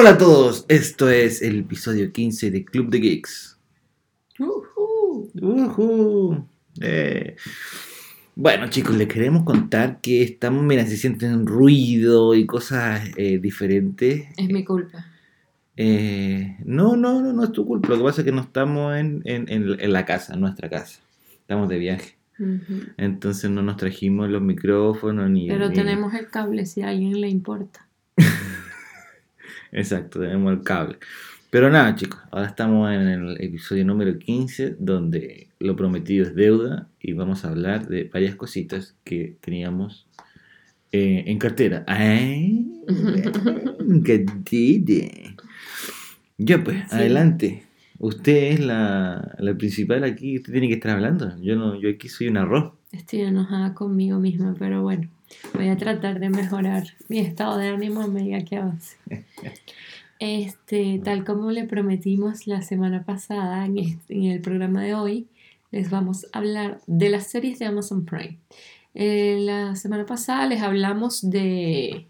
Hola a todos, esto es el episodio 15 de Club de Geeks. Ujú. Ujú. Eh, Bueno chicos, les queremos contar que estamos, mira, se sienten ruido y cosas eh, diferentes. Es mi culpa. Eh, no, no, no, no es tu culpa. Lo que pasa es que no estamos en, en- en- en la casa, en nuestra casa. Estamos de viaje. Entonces no nos trajimos los micrófonos ni... Pero ni- tenemos el cable si a alguien le importa. Exacto, tenemos el cable. Pero nada, chicos, ahora estamos en el episodio número 15, donde lo prometido es deuda y vamos a hablar de varias cositas que teníamos eh, en cartera. ¡Ay! cartera. Ya pues, Sí. adelante. Usted es la, la principal aquí, usted tiene que estar hablando. Yo no, yo aquí soy un arroz. Estoy enojada conmigo misma, pero bueno, voy a tratar de mejorar mi estado de ánimo a medida que avance. Este, tal como le prometimos la semana pasada en, este- en el programa de hoy, les vamos a hablar de las series de Amazon Prime. Eh, la semana pasada les hablamos de,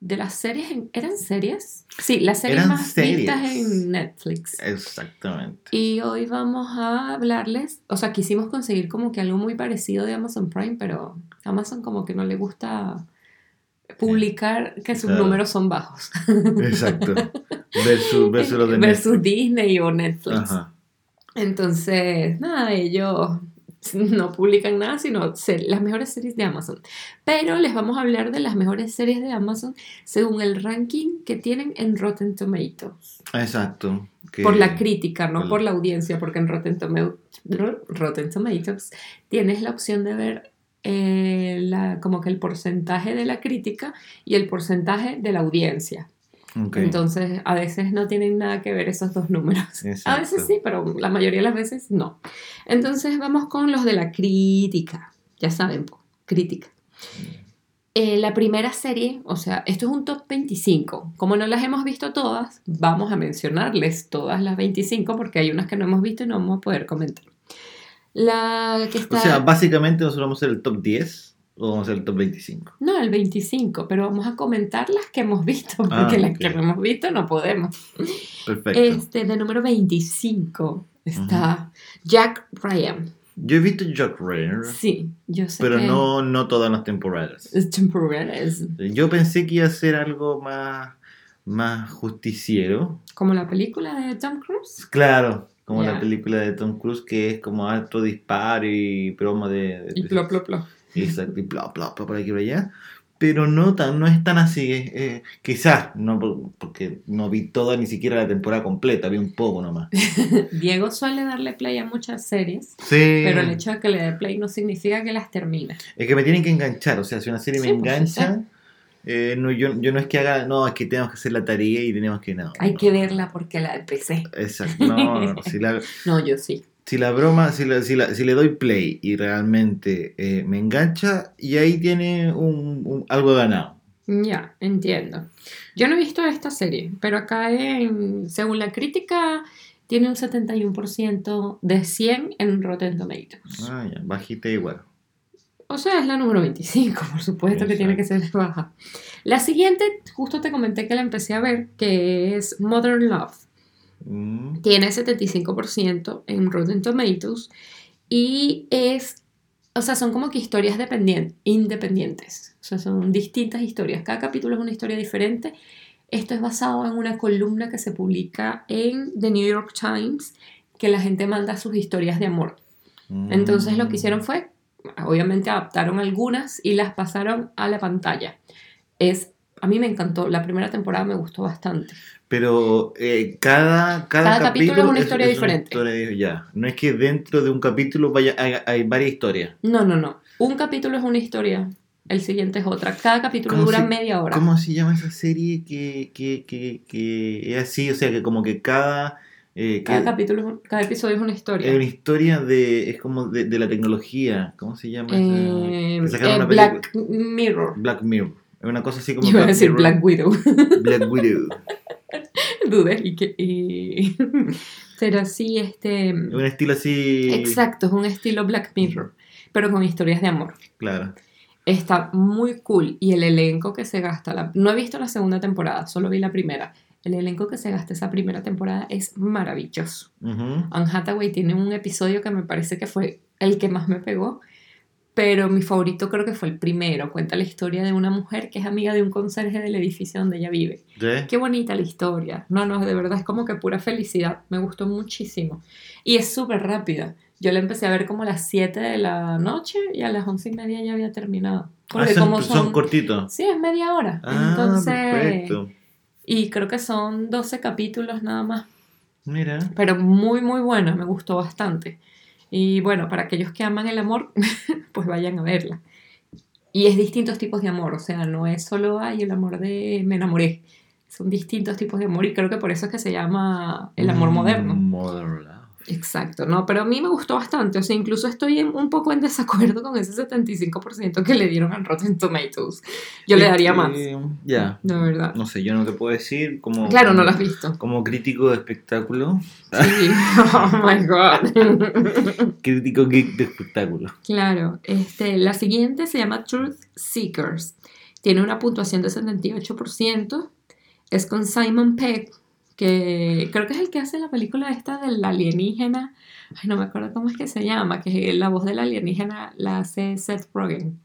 de las series, en- ¿eran series? Sí, las series Eran más vistas en Netflix. Exactamente. Y hoy vamos a hablarles, o sea, quisimos conseguir como que algo muy parecido de Amazon Prime, pero Amazon como que no le gusta publicar que sus Claro. números son bajos. Exacto. Versus, versus de. Disney o Netflix. Ajá. Entonces, nada, ellos no publican nada, sino las mejores series de Amazon. Pero les vamos a hablar de las mejores series de Amazon según el ranking que tienen en Rotten Tomatoes. Exacto. que- Por la crítica, no por la audiencia, porque en Rotten Tomatoes tienes la opción de ver eh, la, como que el porcentaje de la crítica y el porcentaje de la audiencia. Ok. Entonces, a veces no tienen nada que ver esos dos números. A Exacto. veces sí, pero la mayoría de las veces no. Entonces, vamos con los de la crítica. Ya saben, crítica. Eh, la primera serie, o sea, esto es un top 25. Como no las hemos visto todas, vamos a mencionarles todas las 25 porque hay unas que no hemos visto y no vamos a poder comentar. La que está... O sea, básicamente nosotros vamos a hacer el top 10 o vamos a hacer el top 25. no, el 25, pero vamos a comentar las que hemos visto porque Ah, las ok. que no hemos visto no podemos. Perfecto. Este, de número 25 está Jack Ryan. Yo he visto Jack Ryan, Sí, yo sé pero que no, no todas las temporadas. es temporales. Yo pensé que iba a ser algo más, más justiciero. Como la película de Tom Cruise. Claro, como Ya. la película de Tom Cruise que es como alto disparo y broma de... de- Y plop, plop, plop. Exacto, y bla, bla, bla, por aquí por allá. Pero no, tan, no es tan así. eh, eh, quizás, no, por- porque no vi toda ni siquiera la temporada completa, vi un poco nomás. Diego suele darle play a muchas series, Sí. pero el hecho de que le dé play no significa que las termine. Es que me tienen que enganchar, o sea, si una serie Sí, me pues, engancha, eh, no, yo, yo no es que haga, no, es que tenemos que hacer la tarea y tenemos que, no. Hay no. que verla porque la empecé. Exacto, no, no, si la, No, yo sí. si la broma, si, la, si, la- si le doy play y realmente eh, me engancha, y ahí tiene un, un- algo ganado. Ya, entiendo. Yo no he visto esta serie, pero acá en, según la crítica tiene un 71% de 100 en Rotten Tomatoes. Ah, ya, bajita igual. O sea, es la número 25, por supuesto que tiene que ser baja. La siguiente, justo te comenté que la empecé a ver, que es Modern Love. Mm, Tiene 75% en Rotten Tomatoes y es, o sea, son como que historias dependien- independientes. O sea, son distintas historias. Cada capítulo es una historia diferente. Esto es basado en una columna que se publica en The New York Times, que la gente manda sus historias de amor. mm. Entonces lo que hicieron fue, obviamente adaptaron algunas y las pasaron a la pantalla. Es, a mí me encantó, la primera temporada me gustó bastante. Pero eh, cada, cada, Cada capítulo es una historia diferente. historia ya. No es que dentro de un capítulo vaya, hay, hay varias historias. No, no, no. Un capítulo es una historia, el siguiente es otra. Cada capítulo ¿Cómo dura se- media hora. ¿Cómo se llama esa serie que, que, que, que es así? O sea, que como que cada... eh, Cada que- capítulo, cada episodio es una historia. es una historia de... Es como de, de la tecnología. ¿Cómo se llama? Eh, eh, una Black Mirror. Black Mirror. Es una cosa así como... Iba a decir Mirror. Black Widow. Black Widow. Dudé y que... y- Pero sí, este... Es un estilo así... Exacto, es un estilo Black Mirror, pero con historias de amor. Claro. Está muy cool y el elenco que se gasta. la- No he visto la segunda temporada, solo vi la primera. El elenco que se gasta esa primera temporada es maravilloso. Ujú. Anne Hathaway tiene un episodio que me parece que fue el que más me pegó, pero mi favorito creo que fue el primero. Cuenta la historia de una mujer que es amiga de un conserje del edificio donde ella vive. ¿Sí? Qué bonita la historia. No, no, de verdad es como que pura felicidad. Me gustó muchísimo. Y es súper rápida. Yo la empecé a ver como a las 7 de la noche y a las 11 y media ya había terminado. Porque Ah, son, como son son... cortitos. Sí, es media hora. Ah, Entonces... perfecto. Y creo que son 12 capítulos nada más. Mira. Pero muy, muy buena. Me gustó bastante. Y bueno, para aquellos que aman el amor, pues vayan a verla. Y es distintos tipos de amor. O sea, no es solo, ay, el amor de me enamoré. Son distintos tipos de amor y creo que por eso es que se llama el amor Mm, moderno. Modern. Exacto, no, pero a mí me gustó bastante, o sea, incluso estoy en- un poco en desacuerdo con ese 75% que le dieron a Rotten Tomatoes. Yo le daría más, Eh, Ya. de verdad. No sé, yo no te puedo decir como... Claro, no lo has visto. Como crítico de espectáculo. Sí, oh my god. Crítico geek de espectáculo. Claro, este, la siguiente se llama Truth Seekers. Tiene una puntuación de 78%. Es con Simon Pegg, que creo que es el que hace la película esta del alienígena. Ay, no me acuerdo cómo es que se llama, que la voz del alienígena la hace Seth Rogen.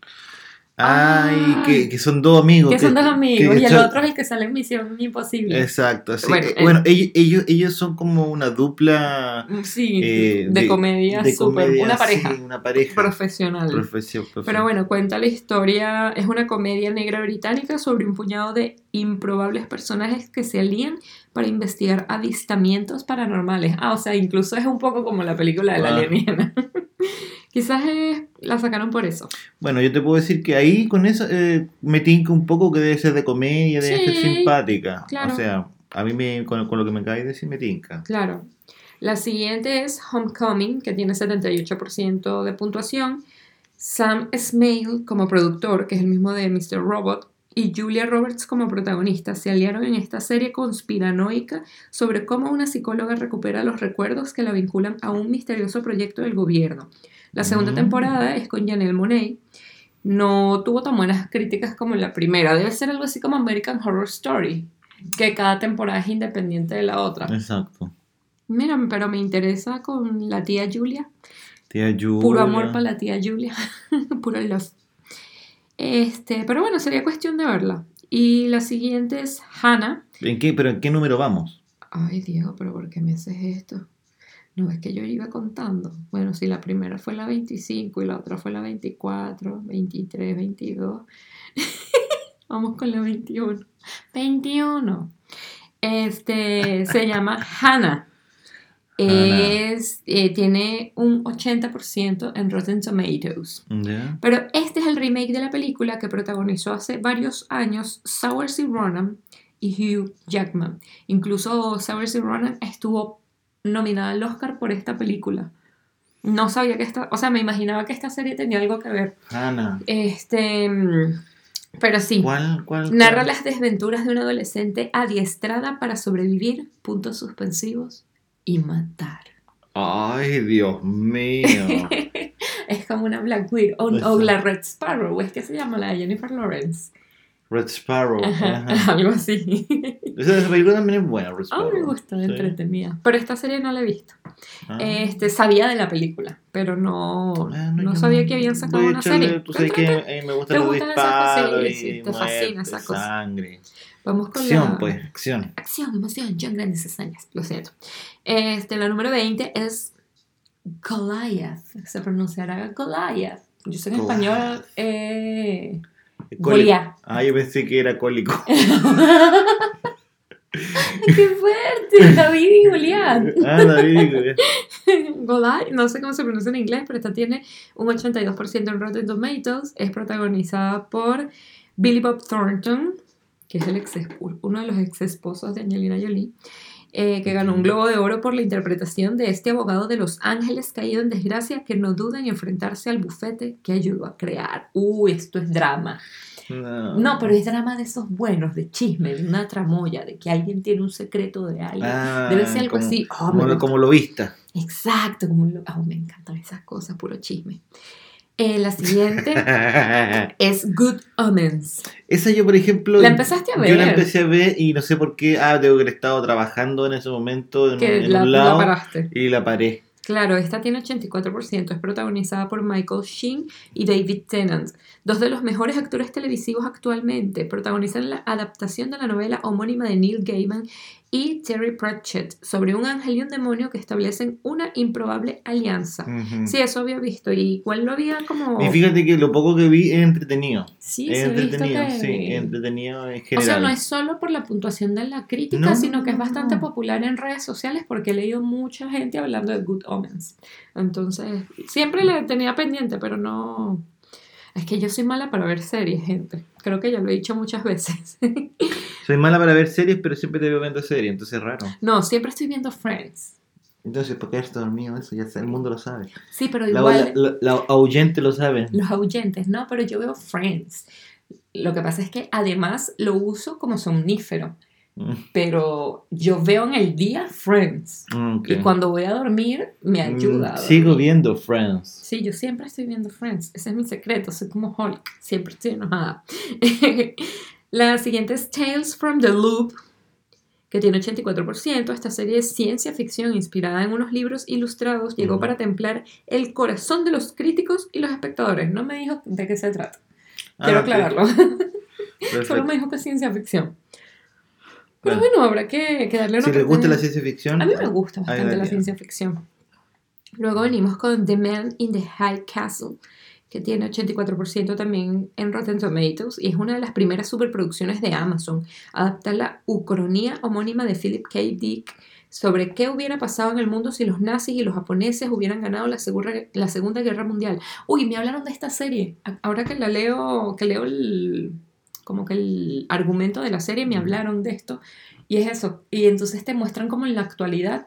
Ay, Ah. que, que son dos amigos. Que son dos amigos que y el son- otro es el que sale en Misión Imposible. Exacto, sí. Bueno, Bueno, ellos, ellos, ellos son como una dupla Sí, eh, de, comedia de comedia, una pareja sí, una pareja. profesional. Profesión, profesión. Pero bueno, cuenta la historia, es una comedia negra británica sobre un puñado de improbables personajes que se alían para investigar avistamientos paranormales. Ah, o sea, incluso es un poco como la película de la alienígena. Quizás es- la sacaron por eso. Bueno, yo te puedo decir que ahí con eso eh, me tinca un poco que debe ser de comedia, debe ser simpática. claro. O sea, a mí me, con, con lo que me acabas de decir me tinca. Claro. La siguiente es Homecoming, que tiene 78% de puntuación. Sam Smale como productor, que es el mismo de Mr. Robot, y Julia Roberts como protagonista se aliaron en esta serie conspiranoica sobre cómo una psicóloga recupera los recuerdos que la vinculan a un misterioso proyecto del gobierno. La segunda Mm. temporada es con Janelle Monáe. No tuvo tan buenas críticas como la primera. Debe ser algo así como American Horror Story, que cada temporada es independiente de la otra. Exacto. Mira, pero me interesa con la tía Julia. Tía Julia. Puro amor para la tía Julia. Puro love. Este, pero bueno, sería cuestión de verla. Y la siguiente es Hannah. ¿En qué, ¿Pero en qué número vamos? Ay, Diego, pero ¿por qué me haces esto? No, es que yo iba contando. Bueno, sí, la primera fue la 25 y la otra fue la 24, 23, 22. Vamos con la 21. 21. Este, se llama Hannah. Es, eh, tiene un 80% en Rotten Tomatoes. Pero este es el remake de la película que protagonizó hace varios años Saoirse Ronan y Hugh Jackman. Incluso Saoirse Ronan estuvo nominada al Oscar por esta película. No sabía que esta, o sea, me imaginaba que esta serie tenía algo que ver. Hannah. Este, mm, pero sí. ¿Cuál? ¿Cuál? Narra las desventuras de una adolescente adiestrada para sobrevivir, puntos suspensivos y matar. Ay, Dios mío. es como una Black Widow o, Pues la Red Sparrow, es que se llama la de Jennifer Lawrence. Red Sparrow. Ajá, ajá. Algo así. Esa, película también es buena, Red Ah, Sparrow. me gusta, Sí. entretenida. Pero esta serie no la he visto. Ah. Este, sabía de la película, pero no, Ah, no sabía que habían sacado una serie. Tú sabes que a mí me gustan disparos Sí, sí, y te fascina muerte, esa cosa. sangre. Vamos con Acción, la... pues, acción. Acción, emoción, John Grandes hazañas, lo siento. Este, la número 20 es Goliath. Se pronunciará Goliath. Yo sé que en Goliath. español eh. Goliath. Ah, yo pensé que era cólico. ¡Qué fuerte! David y Goliath. Ah, David. güey. Goliath, no sé cómo se pronuncia en inglés, pero esta tiene un 82% en Rotten Tomatoes. Es protagonizada por Billy Bob Thornton, que es el ex, uno de los ex esposos de Angelina Jolie, eh, que ganó un Globo de Oro por la interpretación de este abogado de Los Ángeles caído en desgracia que no duda en enfrentarse al bufete que ayudó a crear. Uy, esto es drama. No. No, pero es drama de esos buenos, de chisme, de una tramoya, de que alguien tiene un secreto de alguien. Ah, Debe ser algo como- así. Oh, Como, lo- como lo vista. Exacto, como lo- ah, me encantan esas cosas, puro chisme. Eh, la siguiente es Good Omens. Esa yo, por ejemplo. ¿La empezaste a ver? Yo la empecé a ver y no sé por qué. Ah, tengo que haber estado trabajando en ese momento en, Que en la, un la lado paraste. y la paré. Claro, esta tiene 84%, es protagonizada por Michael Sheen y David Tennant, dos de los mejores actores televisivos actualmente. Protagonizan la adaptación de la novela homónima de Neil Gaiman y Terry Pratchett sobre un ángel y un demonio que establecen una improbable alianza. Ujú. Sí, eso había visto y igual lo había como... Y fíjate que lo poco que vi es entretenido. Sí, es entretenido, que- sí, entretenido en O general. sea, no es solo por la puntuación de la crítica, No, sino que es bastante no. popular en redes sociales porque he leído mucha gente hablando de Good Omens. Entonces, siempre la tenía pendiente, pero no... Es que yo soy mala para ver series, gente. Creo que ya lo he dicho muchas veces. Soy mala para ver series, pero siempre te veo viendo series, entonces es raro. no, siempre estoy viendo Friends. Entonces, ¿por qué eres dormido? Eso ya el mundo lo sabe. Sí, pero igual la, la- lo sabe. los ahuyentes, no, pero yo veo Friends. Lo que pasa es que además lo uso como somnífero, Mm, pero yo veo en el día Friends. ok. Y cuando voy a dormir, me Mm, ayuda. Sigo viendo Friends. Sí, yo siempre estoy viendo Friends. Ese es mi secreto. Soy como Hulk. Siempre estoy enojada. La siguiente es Tales from the Loop, que tiene 84%. Esta serie es ciencia ficción inspirada en unos libros ilustrados. Llegó Ujú. para templar el corazón de los críticos y los espectadores. No me dijo de qué se trata. Quiero Ah, aclararlo. Solo me dijo que es ciencia ficción. Pero Bueno. bueno, habrá que, que darle una Si les gusta la ciencia ficción, A mí me gusta bastante la ciencia ficción. Luego venimos con The Man in the High Castle, que tiene 84% también en Rotten Tomatoes y es una de las primeras superproducciones de Amazon. Adapta la ucronía homónima de Philip K. Dick sobre qué hubiera pasado en el mundo si los nazis y los japoneses hubieran ganado la, segura- la Segunda Guerra Mundial. Uy, me hablaron de esta serie. Ahora que la leo, que leo el, como que el argumento de la serie, me hablaron de esto. Y es eso. Y entonces te muestran como en la actualidad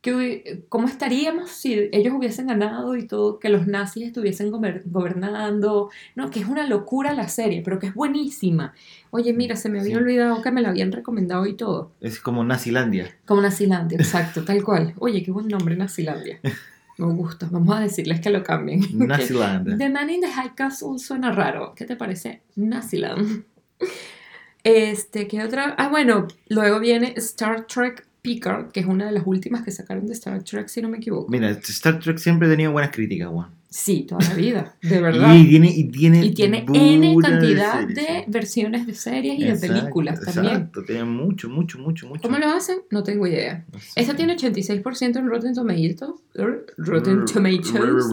que, cómo estaríamos si ellos hubiesen ganado y todo, que los nazis estuviesen gober- gobernando. No, que es una locura la serie, pero que es buenísima. Oye, mira, se me había Sí. olvidado que me la habían recomendado y todo. es como Nazilandia. Como Nazilandia, exacto, tal cual. Oye, qué buen nombre, Nazilandia. Me gusta. Vamos a decirles que lo cambien. Naziland. The Man in the High Castle suena raro. ¿Qué te parece? Naziland. Este, ¿qué otra? Ah, bueno, luego viene Star Trek Picard, que es una de las últimas que sacaron de Star Trek, si no me equivoco. Mira, Star Trek siempre tenido buenas críticas, Juan. Sí, toda la vida, de verdad. Y tiene, y tiene, Y tiene N cantidad series, de versiones de series y de Exacto, películas también. Exacto, tiene mucho, mucho, mucho, mucho. ¿Cómo lo hacen? No tengo idea. Sé. Esta tiene 86% en Rotten Tomatoes. Rotten Tomatoes.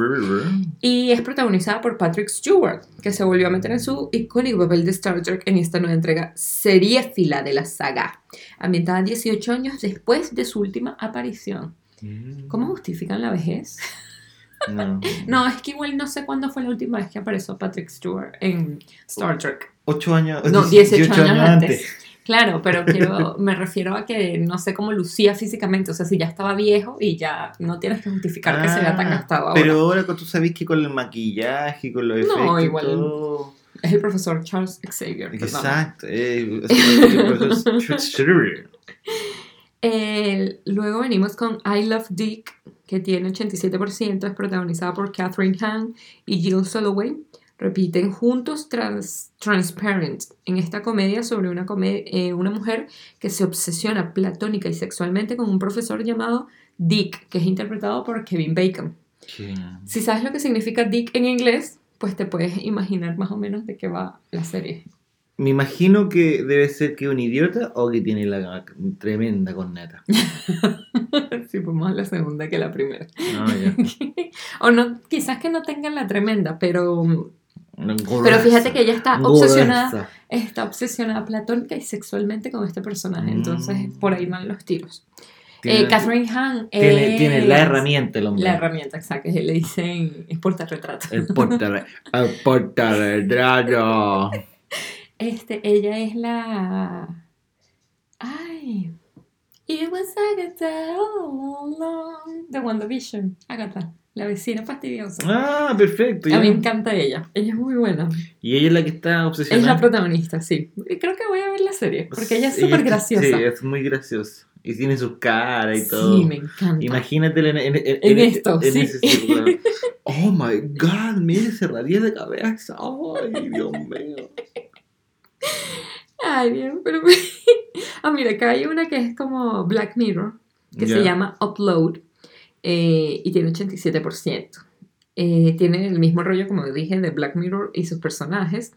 Y es protagonizada por Patrick Stewart, que se volvió a meter en su icónico papel de Star Trek en esta nueva entrega seriéfila de la saga, ambientada 18 años después de su última aparición. ¿Cómo justifican la vejez? No. No, es que igual no sé cuándo fue la última vez que apareció Patrick Stewart en Star Trek. Ocho años. No, 18 años antes. Claro, pero quiero, me refiero a que no sé cómo lucía físicamente, o sea, si ya estaba viejo y ya no tienes que justificar que se vea tan Ah, gastado ahora. Pero ahora tú sabes que con el maquillaje, con los No, efectos. y igual. todo- Es el profesor Charles Xavier. Exacto. eh, el profesor Schreiber. Eh, luego venimos con I Love Dick, que tiene 87%, es protagonizada por Catherine Hahn y Jill Soloway. Repiten juntos trans- Transparent en esta comedia sobre una, come- eh, una mujer que se obsesiona platónica y sexualmente con un profesor llamado Dick, que es interpretado por Kevin Bacon. Sí. Si sabes lo que significa Dick en inglés, pues te puedes imaginar más o menos de qué va la serie. Me imagino que debe ser que un idiota o que tiene la tremenda corneta. sí, pues más la segunda que la primera. Ya. o no, quizás que no tengan la tremenda, pero, pero fíjate que ella está obsesionada, está obsesionada platónica y sexualmente con este personaje, entonces Mm. por ahí van los tiros. Eh, Catherine Hahn tiene, es tiene la herramienta el hombre. La herramienta, exacto, que le dicen, es portarretrato. El portar, el portarretrato. Este, ella es la... Ay... It was Agatha all along. The WandaVision. Agatha. la vecina fastidiosa. Ah, perfecto. A mí me encanta ella. Ella es muy buena. Y ella es la que está Es la obsesionada. protagonista, sí. Creo que voy a ver la serie, porque ella es súper graciosa. Sí, es muy graciosa. Y tiene su cara y todo. Sí, me encanta. Imagínatela en, en, en- En en- esto, en sí. ese círculo. Oh my god, mire, cerraría de cabeza. Ay, Dios mío. Bien, pero... ah, mira, acá hay una que es como Black Mirror, que Ya. se llama Upload, eh, y tiene 87%. Eh, tiene el mismo rollo, como dije, de Black Mirror y sus personajes.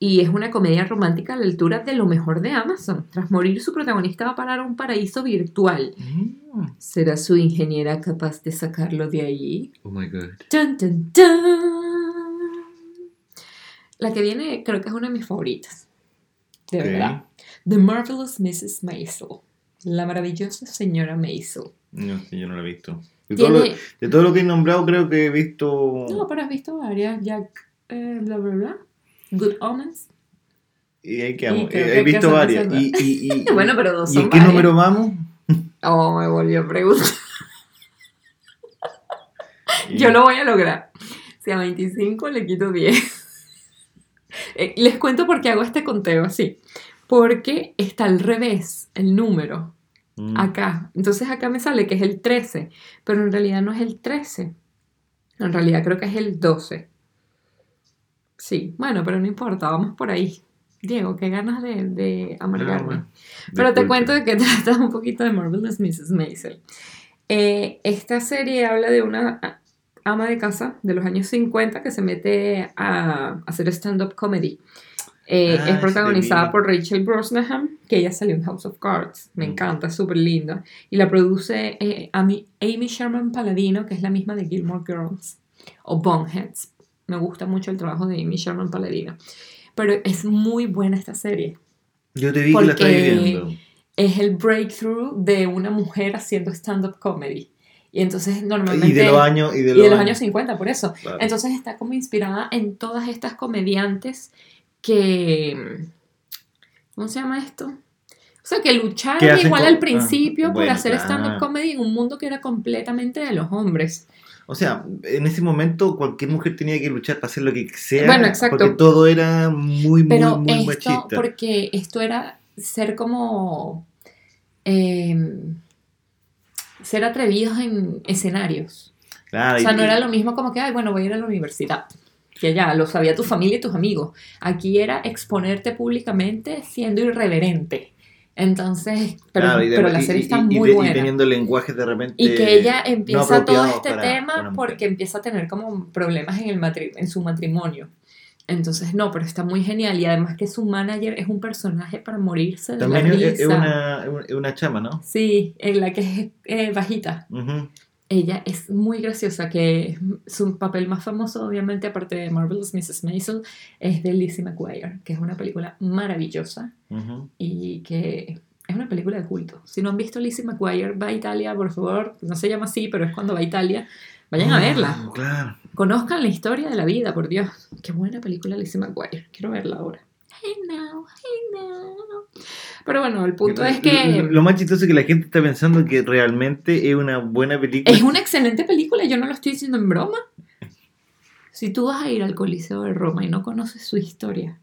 Y es una comedia romántica a la altura de lo mejor de Amazon. Tras morir, su protagonista va a parar a un paraíso virtual. Mm. ¿Será su ingeniera capaz de sacarlo de allí? Oh my god. Dun, dun, dun. La que viene creo que es una de mis favoritas. De verdad. The Marvelous Mrs. Maisel. La maravillosa señora Maisel. No sé, yo no lo he visto. De todo, lo, Tiene... de todo lo que he nombrado, creo que he visto. No, pero has visto varias. Jack, eh, bla, bla, bla. Good Omens. Y hay que Y He visto varias. reserva. Y, y, y, Bueno, pero dos ¿Y son en qué varias. número vamos? Oh, me volvió a preguntar. Yo lo voy a lograr. Si a 25 le quito 10. Eh, Les cuento por qué hago este conteo así. Porque está al revés el número Mm. acá. Entonces acá me sale que es el 13, pero en realidad no es el 13. En realidad creo que es el 12. Sí, bueno, pero no importa, vamos por ahí. Diego, qué ganas de, de amargarme. Ah, bueno. Pero te cuento de que trata un poquito de Marvelous Mrs. Maisel. Eh, esta serie habla de una ama de casa de los años 50 que se mete a hacer stand-up comedy. Eh, Ah, es protagonizada por Rachel Brosnahan, que ella salió en House of Cards. Me Mm. encanta, es súper linda. Y la produce eh, Amy, Amy Sherman Paladino, que es la misma de Gilmore Girls o Boneheads. Me gusta mucho el trabajo de Amy Sherman Paladino. Pero es muy buena esta serie Yo te vi que la estabas viendo. es el breakthrough de una mujer haciendo stand-up comedy. Y entonces normalmente... Y de los años. Y de y los, de los años 50, por eso. Claro. Entonces está como inspirada en todas estas comediantes que... ¿Cómo se llama esto? O sea, que lucharon igual al ah, principio por bueno, hacer stand-up comedy en un mundo que era completamente de los hombres. O sea, en ese momento cualquier mujer tenía que luchar para hacer lo que sea. Bueno, exacto. Porque todo era muy, muy, Pero muy esto, machista. porque esto era ser como... eh, ser atrevidos en escenarios. Claro, O sea, y- no era lo mismo como que, ay, bueno, voy a ir a la universidad. Que ya lo sabía tu familia y tus amigos. Aquí era exponerte públicamente siendo irreverente. Entonces, pero, claro, de- pero la serie y- está y muy de- buena. Y teniendo lenguaje de repente. Y que ella no empieza todo este para tema porque empieza a tener como problemas en, el matri- en su matrimonio. Entonces, no, pero está muy genial. Y además que su manager es un personaje para morirse de También la risa. es una, una- chama, ¿no? Sí, en la que es eh, bajita. Ella es muy graciosa, que su papel más famoso, obviamente, aparte de Marvelous Mrs. Maisel, es de Lizzie McGuire, que es una película maravillosa y que es una película de culto. Si no han visto Lizzie McGuire, va a Italia, por favor. No se llama así, pero es cuando va a Italia. Vayan a verla. Ah, Claro. Conozcan la historia de la vida, por Dios. Qué buena película Lizzie McGuire. Quiero verla ahora. Hey now, hey now. Pero bueno, el punto es que Lo, lo más chistoso es que la gente está pensando que realmente es una buena película. es una excelente película, yo no lo estoy diciendo en broma. Si tú vas a ir al Coliseo de Roma y no conoces su historia,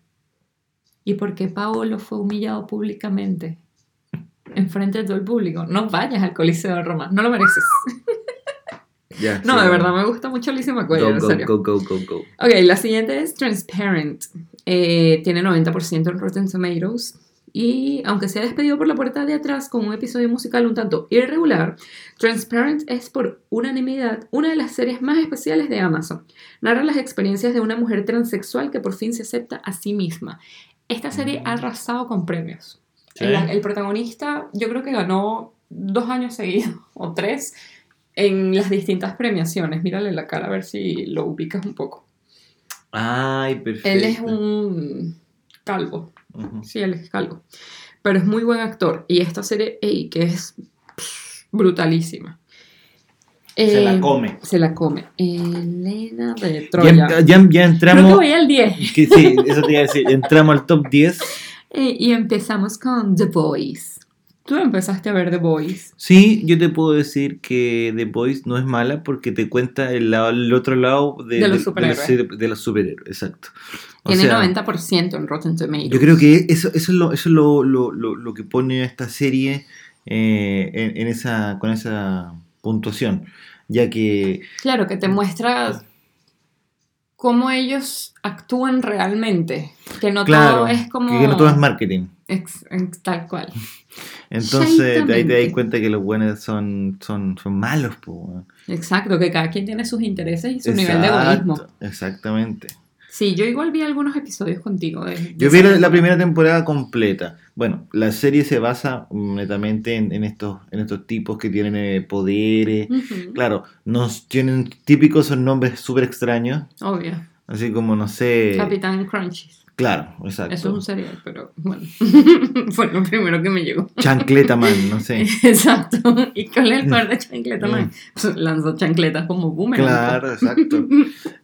y por qué Paolo fue humillado públicamente enfrente de todo el público, no vayas al Coliseo de Roma, no lo mereces. Ya, No, sí, de bueno. verdad me gusta mucho Lizzie McGuire, Go, en go, serio. go, go, go, go. Ok, la siguiente es Transparent. Eh, tiene 90% en Rotten Tomatoes. Y aunque se ha despedido por la puerta de atrás con un episodio musical un tanto irregular, Transparent es por unanimidad una de las series más especiales de Amazon. Narra las experiencias de una mujer transexual que por fin se acepta a sí misma. Esta serie ha arrasado con premios. Sí. El, el protagonista yo creo que ganó dos años seguidos o tres en las distintas premiaciones. Mírale la cara a ver si lo ubicas un poco. Ay, perfecto. Él es un calvo. Sí, él es calvo. Pero es muy buen actor. Y esta serie, ey, que es pff, brutalísima. Se la Eh, come. Se la come. Elena de Ya, Troya. ya, ya Creo que entramos. voy al 10. que sí, eso te iba a decir. Entramos al top 10. Eh, y empezamos con The Boys. Tú empezaste a ver The Boys. Sí, yo te puedo decir que The Voice no es mala porque te cuenta el, lado- el otro lado de, De los superhéroes. de los, de los superhéroes, exacto. O Tiene sea, 90% en Rotten Tomatoes. Yo creo que eso, eso es, lo, eso es lo, lo- lo- lo que pone a esta serie eh, en, en esa, con esa puntuación, ya que Claro, que te muestra cómo ellos actúan realmente. Que no claro, todo es como... que no todo es marketing. ex- ex- tal cual. Entonces de ahí te das cuenta que los buenos son, son, son malos. po. Exacto, que cada quien tiene sus intereses y su nivel de egoísmo. Exactamente. Sí, yo igual vi algunos episodios contigo. de- de Yo vi la, primera temporada completa. Bueno, la serie se basa netamente en, en estos, en estos tipos que tienen eh, poderes. Claro, nos tienen típicos son nombres súper extraños. Obvio. Así como, no sé. Capitán Crunchies. Claro, exacto. Eso es un cereal, pero bueno. Fue lo primero que me llegó. Chancleta Man, no sé. Exacto. ¿Y cuál es el poder de Chancleta. Man? Pues lanzó chancletas como boomerang. Claro, exacto.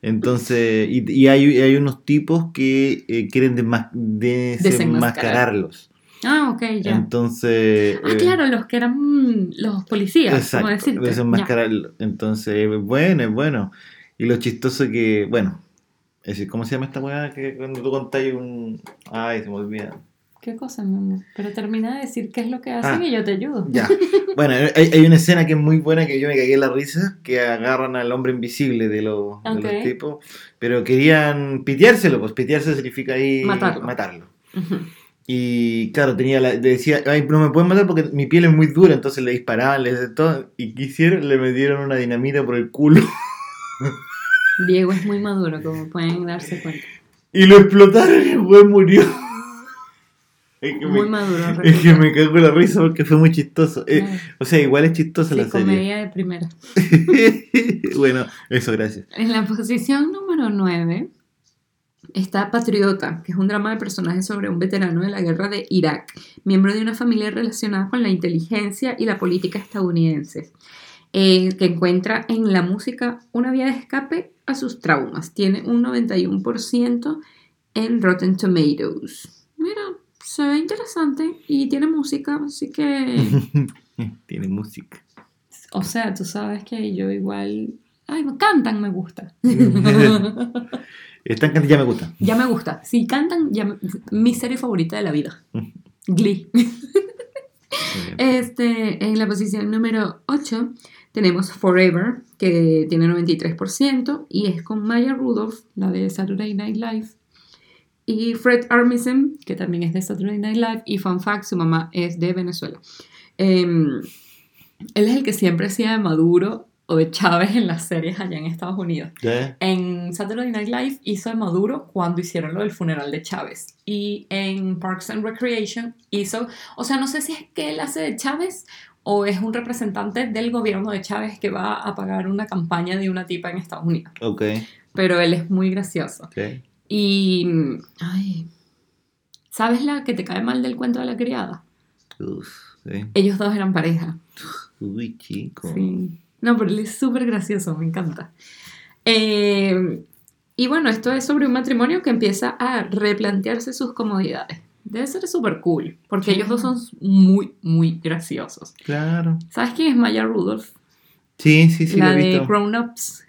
Entonces, y, y hay, hay unos tipos que eh, quieren desma- desenmascararlos. Ah, ok, ya. Entonces. Ah, eh, claro, los que eran mm, los policías, Exacto, como decirte. Entonces, es bueno, es bueno. Y lo chistoso que, bueno, es decir, ¿cómo se llama esta weá? Que cuando tú contáis un. Ay, se me olvida. ¿Qué cosa, mi amor? Pero termina de decir qué es lo que hacen Ah, y yo te ayudo. Ya. Bueno, hay, hay una escena que es muy buena que yo me cagué en la risa, que agarran al hombre invisible de, los- de Ok. los tipos, pero querían piteárselo, pues pitearse significa ahí Matarlo. Ujú. Y claro, tenía la, decía, ay, no me pueden matar porque mi piel es muy dura, entonces le disparaban, le decían todo, y quisieron, le metieron una dinamita por el culo Diego es muy maduro, como pueden darse cuenta. y lo explotaron y el güey murió. Es que, Muy me, maduro. es que me cago en la risa porque fue muy chistoso. Eh, o sea, igual es chistosa Sí, la serie. comedia de primera. bueno, eso, gracias. En la posición número 9 está Patriota, que es un drama de personajes sobre un veterano de la guerra de Irak, miembro de una familia relacionada con la inteligencia y la política estadounidenses, eh, que encuentra en la música una vía de escape a sus traumas. Tiene un 91% en Rotten Tomatoes. Mira, se ve interesante y tiene música, así que... Tiene música. O sea, tú sabes que yo igual... Ay, cantan, me gusta. Están cantando, ya me gusta. Ya me gusta. Si cantan, ya me- mi serie favorita de la vida. Glee. Este, en la posición número 8 tenemos Forever, que tiene 93%, y es con Maya Rudolph, la de Saturday Night Live, y Fred Armisen, que también es de Saturday Night Live, y fun fact, su mamá es de Venezuela. Em, él es el que siempre hacía de Maduro o de Chávez en las series allá en Estados Unidos. En Saturday Night Live hizo de Maduro cuando hicieron lo del funeral de Chávez. Y en Parks and Recreation hizo, o sea, no sé si es que él hace de Chávez o es un representante del gobierno de Chávez que va a pagar una campaña de una tipa en Estados Unidos. Ok. Pero él es muy gracioso. ok. Y, ay, ¿sabes la que te cae mal del cuento de la criada? Uf, sí. Ellos dos eran pareja. Uy, chico. Sí. No, pero él es súper gracioso, me encanta. Eh, y bueno, esto es sobre un matrimonio que empieza a replantearse sus comodidades. Debe ser súper cool, porque Sí. ellos dos son muy, muy graciosos. Claro. ¿Sabes quién es Maya Rudolph? Sí, sí, sí, la lo he de. Grown Ups.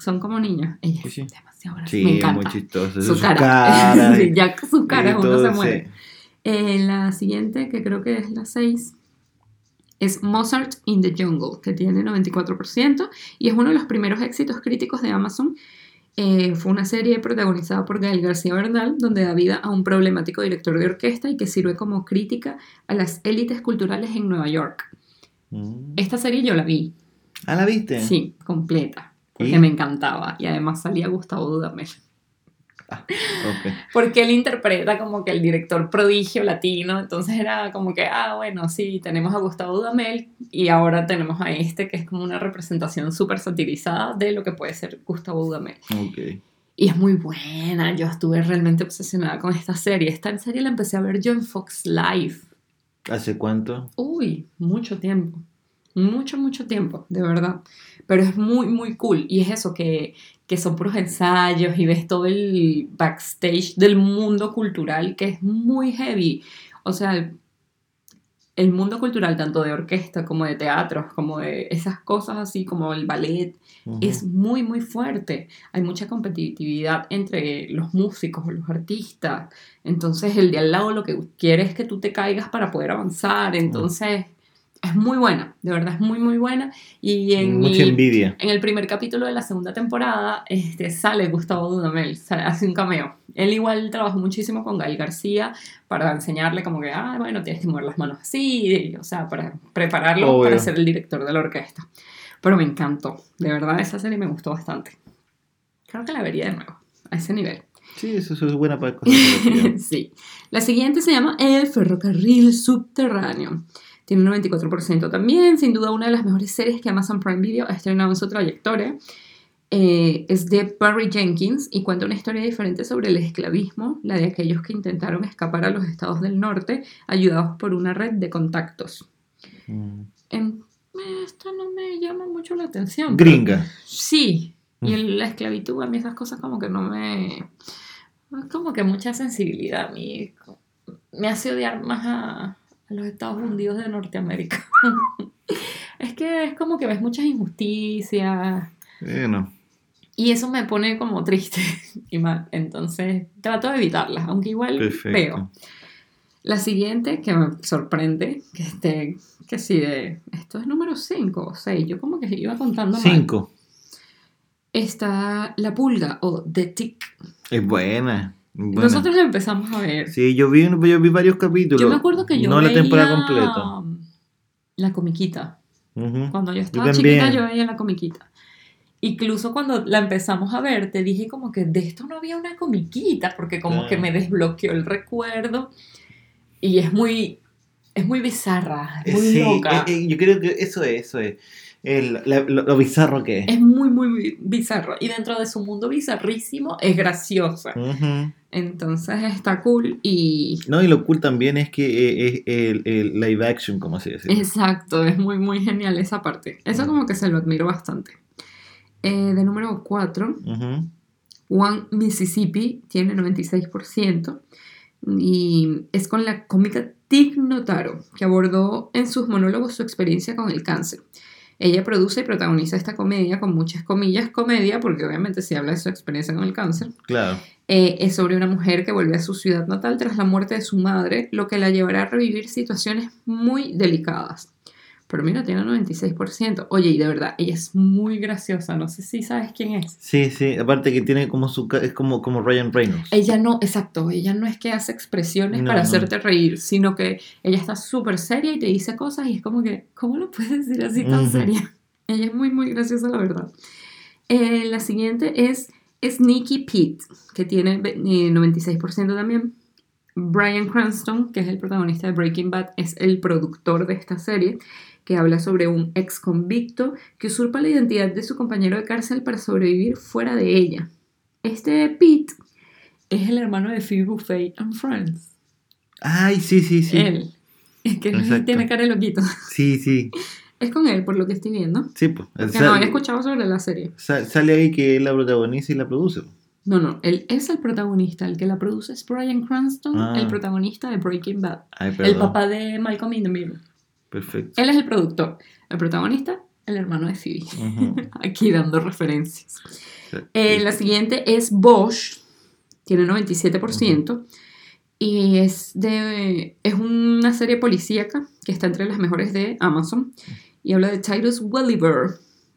Son como niños. Ella Sí, es demasiado graciosa. Sí, es muy chistoso. Su Su cara. cara, Sí, ya su cara uno se muere. Eh, la siguiente, que creo que es la 6, es Mozart in the Jungle, que tiene 94% y es uno de los primeros éxitos críticos de Amazon. Eh, fue una serie protagonizada por Gael García Bernal, donde da vida a un problemático director de orquesta y que sirve como crítica a las élites culturales en Nueva York. Mm. Esta serie yo la vi, Ah, ¿la viste? sí, completa, porque ¿Y? me encantaba y además salía Gustavo Dudamel. Ok. Porque él interpreta como que el director prodigio latino, entonces era como que, ah, bueno, sí, tenemos a Gustavo Dudamel y ahora tenemos a este que es como una representación súper satirizada de lo que puede ser Gustavo Dudamel. Ok. Y es muy buena, yo estuve realmente obsesionada con esta serie. Esta serie la empecé a ver yo en Fox Live. ¿Hace cuánto? Uy, mucho tiempo. Mucho, mucho tiempo, de verdad. Pero es muy, muy cool. Y es eso, que, que son puros ensayos y ves todo el backstage del mundo cultural, que es muy heavy. O sea, el mundo cultural, tanto de orquesta como de teatros, como de esas cosas así como el ballet, Ujú. es muy, muy fuerte. Hay mucha competitividad entre los músicos o los artistas. Entonces, el de al lado lo que quiere es que tú te caigas para poder avanzar. Entonces, es muy buena, de verdad es muy, muy buena. Y en, Mucha el, envidia. en el primer capítulo de la segunda temporada este, sale Gustavo Dudamel, sale- hace un cameo. Él igual trabajó muchísimo con Gael García para enseñarle como que, ah, bueno, tienes que mover las manos así, y, o sea, para prepararlo Obvio. para ser el director de la orquesta. Pero me encantó, de verdad esa serie me gustó bastante. Creo que la vería de nuevo, a ese nivel. Sí, eso, eso es buena para cosas sí. La siguiente se llama El ferrocarril subterráneo. Tiene un 94% también, sin duda una de las mejores series que Amazon Prime Video ha estrenado en su trayectoria. Eh, es de Barry Jenkins y cuenta una historia diferente sobre el esclavismo, la de aquellos que intentaron escapar a los estados del norte, ayudados por una red de contactos. Mm. En- eh, esta no me llama mucho la atención. pero- Gringa. Sí, y Mm. el- la esclavitud, a mí esas cosas como que no me... es como que mucha sensibilidad a mí. Me hace odiar más a, a los Estados Unidos de Norteamérica. es que es como que ves muchas injusticias Bueno, y eso me pone como triste y mal. Entonces trato de evitarlas, aunque igual perfecto. veo. La siguiente que me sorprende, que esté, que sí, de, esto es número 5 o 6, yo como que iba contando mal. Cinco. está La Pulga o The Tick. Es buena. Nosotros la empezamos a ver. Sí, yo vi, yo vi varios capítulos. yo me acuerdo que yo No la veía temporada completa. La comiquita. Cuando yo estaba chiquita yo veía la comiquita. Incluso cuando la empezamos a ver, te dije como que de esto no había una comiquita, porque como Claro. que me desbloqueó el recuerdo. Y es muy, es muy bizarra, es muy Sí, loca. eh, eh, yo creo que eso es, eso es. El- la- lo, lo bizarro que es. Es muy, muy, bizarro. Y dentro de su mundo bizarrísimo, es graciosa. Ujú. Entonces está cool y No, y lo cool también es que eh, es el, el live action, como se dice. Exacto, es muy, muy genial esa parte. Eso Mm. como que se lo admiro bastante. Eh, de número 4, Ujú. One Mississippi tiene 96% y es con la cómica Tig Notaro, que abordó en sus monólogos su experiencia con el cáncer. Ella produce y protagoniza esta comedia con muchas comillas, comedia, porque obviamente se habla de su experiencia con el cáncer. Claro. Eh, es sobre una mujer que vuelve a su ciudad natal tras la muerte de su madre, lo que la llevará a revivir situaciones muy delicadas. Pero mira, tiene 96%. Oye, y de verdad, ella es muy graciosa. No sé si sabes quién es. Sí, sí. Aparte que tiene como su... Es como, como Ryan Reynolds. Ella no, exacto, ella no es que hace expresiones No, para no. hacerte reír, sino que ella está súper seria y te dice cosas y es como que, ¿cómo lo puedes decir así tan seria? Ella es muy, muy graciosa, la verdad. Eh, la siguiente es Sneaky Pete, que tiene ve- eh, 96% también. Brian Cranston, que es el protagonista de Breaking Bad, es el productor de esta serie, que habla sobre un ex convicto que usurpa la identidad de su compañero de cárcel para sobrevivir fuera de ella. Este Pete es el hermano de Phoebe Buffet and Friends. Ay, sí, sí, sí. Él. Es que él tiene cara de loquito. Sí, sí. Es con él, por lo que estoy viendo. Sí, pues. Que no había escuchado sobre la serie. sa- sale ahí que él la protagoniza y la produce. No, no, él es el protagonista. El que la produce es Brian Cranston, Ah. el protagonista de Breaking Bad. Ay. El papá de Malcolm in the Middle. Perfecto. Él es el productor. El protagonista, el hermano de Phoebe. Aquí dando referencias. Eh, la siguiente es Bosch, tiene 97%. Y es, de, es una serie policíaca que está entre las mejores de Amazon. Y habla de Titus Welliver.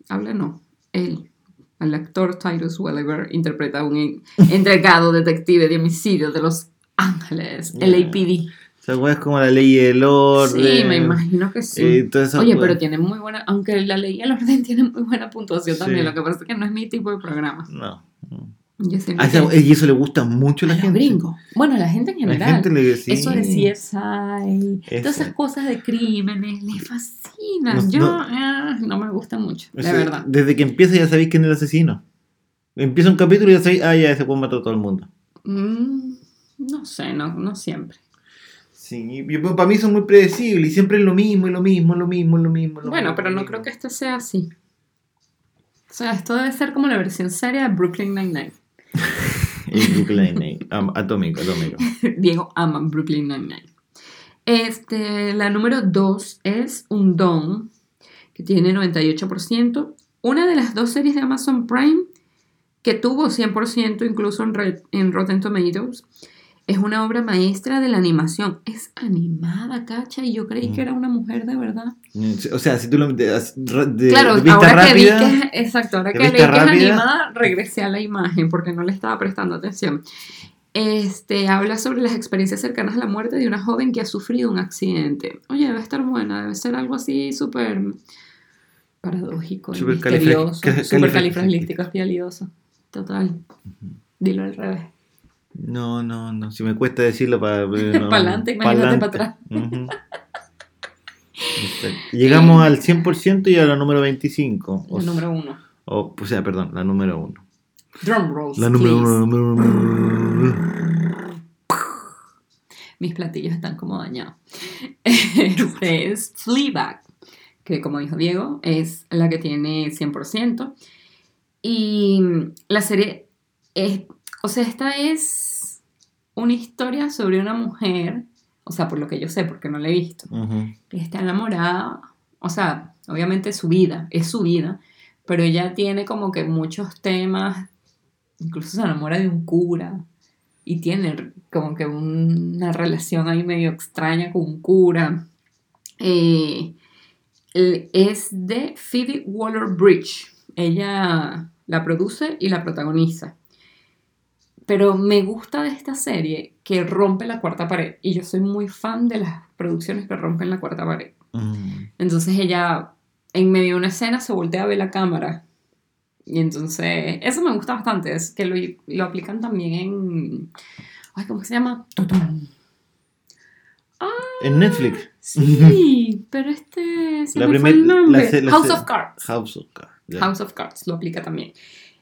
Habla, no, él. El actor Titus Welliver interpreta a un en- entregado detective de homicidio de Los Ángeles, Yeah. LAPD. Esa weá es como la ley y el orden. Sí, me imagino que sí. eh, Oye, weá. pero tiene muy buena, aunque la ley y el orden tiene muy buena puntuación Sí. también, lo que pasa es que no es mi tipo de programa. No. no. Yo Ah, que- y eso le gusta mucho a la a gente. gringos. Bueno, a la gente en La general. gente le sí. Eso de CSI, todas Eso. esas cosas de crímenes, les fascinan. No- Yo no. ah, no me gusta mucho, O sea, verdad. Desde que empieza ya sabéis quién es el asesino. Empieza un capítulo y ya sabéis, ah, ya, ese puede matar a todo el mundo. Mm, no sé, no, no siempre. Sí, y- y para mí son muy predecibles y siempre es lo mismo, y lo mismo, lo mismo, lo mismo. lo Bueno, mismo, pero no mismo. creo que esto sea así. O sea, esto debe ser como la versión seria de Brooklyn Nine-Nine. Y Brooklyn Nine-Nine, atómico, atómico. Diego ama Brooklyn Nine-Nine. Este, la número 2 es Un Don, que tiene 98%. Una de las dos series de Amazon Prime que tuvo 100% incluso en, en Rotten Tomatoes. Es una obra maestra de la animación. Es animada, cacha, y yo creí que era una mujer de verdad. O sea, si tú lo de, de- claro, de vista ahora rápida, que vi que, exacto, ahora que leí que es animada, regresé a la imagen porque no le estaba prestando atención. Este, habla sobre las experiencias cercanas a la muerte de una joven que ha sufrido un accidente. Oye, debe estar buena, debe ser algo así súper paradójico, y Súper misterioso, súper califra- califragilístico. Total. Dilo al revés. No, no, no. Si me cuesta decirlo para. Pa'lante, imagínate pa' atrás. Llegamos al 100% y a la número 25. O, La número uno. o, o sea, perdón, la número 1. Drum rolls, La número please. 1. Número Mis platillos están como dañados. Este es Fleabag, que como dijo Diego, es la que tiene 100%. Y la serie es, o sea, esta es una historia sobre una mujer, o sea, por lo que yo sé, porque no la he visto, que está enamorada, o sea, obviamente su vida, es su vida, pero ella tiene como que muchos temas, incluso se enamora de un cura y tiene como que una relación ahí medio extraña con un cura. Eh, es de Phoebe Waller-Bridge, ella la produce y la protagoniza. Pero me gusta de esta serie que rompe la cuarta pared. Y yo soy muy fan de las producciones que rompen la cuarta pared. Mm. Entonces ella, en medio de una escena, se voltea a ver la cámara. Y entonces, eso me gusta bastante. Es que lo, lo aplican también en. Ay, ¿cómo se llama? Tutum. En Netflix. Sí, pero este. Se La me fue primer- el nombre. la se- la House se- of Cards. House of Cards. House of Cards lo aplica también.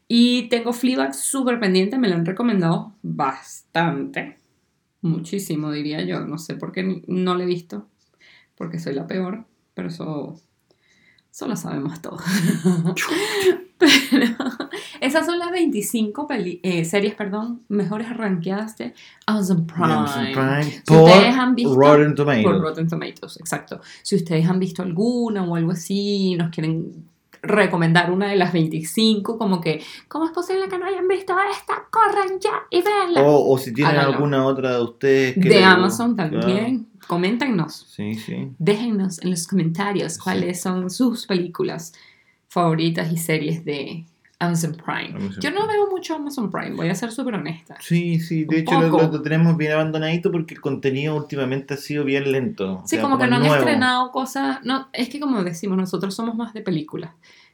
Y tengo Fleabag súper pendiente, me lo han recomendado bastante. Muchísimo, diría yo. No sé por qué no lo he visto, porque soy la peor, pero eso, eso lo sabemos todos. pero esas son las 25 peli- eh, series perdón, mejores rankeadas de Amazon Prime. Amazon Prime Si por ustedes han visto- Rotten Tomatoes. Por Rotten Tomatoes, exacto. Si ustedes han visto alguna o algo así, nos quieren recomendar una de las 25, como que, ¿cómo es posible que no hayan visto esta? Corran ya y véanla. O, o si tienen Háganlo. alguna otra de ustedes. que de Amazon también. Coméntenos. Sí, sí. Déjennos en los comentarios Sí. cuáles son sus películas favoritas y series de Amazon Prime. Amazon Yo no veo mucho Amazon Prime, voy a ser súper honesta. Sí, sí, de Un hecho lo, lo tenemos bien abandonadito porque el contenido últimamente ha sido bien lento. o Sí, sea, como que no han nuevo. estrenado cosas. No, es que como decimos, nosotros somos más de películas.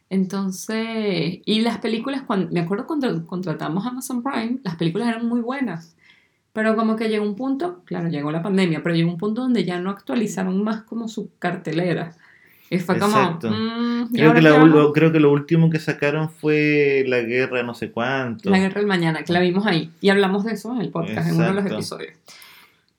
Entonces, y las películas, cuando, me acuerdo cuando contratamos Amazon Prime, las películas eran muy buenas. Pero como que llegó un punto, claro, llegó la pandemia, pero llegó un punto donde ya no actualizaron más como su cartelera. Y fue como, Exacto. mm, ¿y Creo que, la- lo, creo que lo último que sacaron fue La Guerra no sé cuánto. La Guerra del Mañana, que la vimos ahí. Y hablamos de eso en el podcast, en uno de los Exacto. episodios.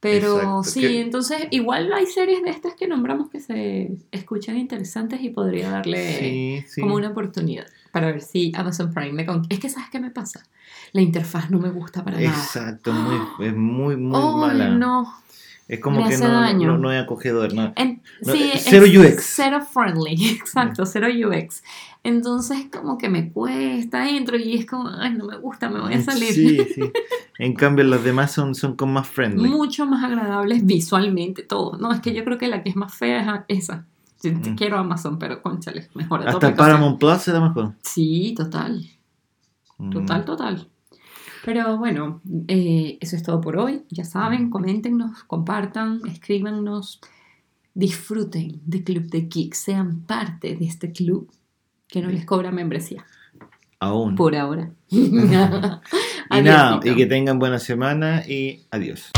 Pero Exacto, sí, que- entonces igual hay series de estas que nombramos que se escuchan interesantes y podría darle Sí, sí. como una oportunidad para ver si Amazon Prime me con... Es que ¿sabes qué me pasa? La interfaz no me gusta para nada. Exacto, muy, es muy, muy Ay, mala. no. Es como me que no, no, no es acogedor. No. En- No, sí, eh, cero UX. Cero friendly, exacto, cero UX. Entonces como que me cuesta, entro y es como, ay, no me gusta, me voy a salir. Sí, sí. En cambio, las demás son, son con más friendly. mucho más agradables visualmente, todo. No, es que yo creo que la que es más fea es esa. Yo Mm. quiero Amazon, pero conchale, mejor. Hasta. Paramount Plus era mejor. Sí, total, Mm. total, total. Pero bueno, eh, eso es todo por hoy. Ya saben, coméntenos, compartan, escríbanos, disfruten de Club de Geeks, sean parte de este club que no les cobra membresía, Aún. por ahora. Y nada, y que tengan buena semana y adiós.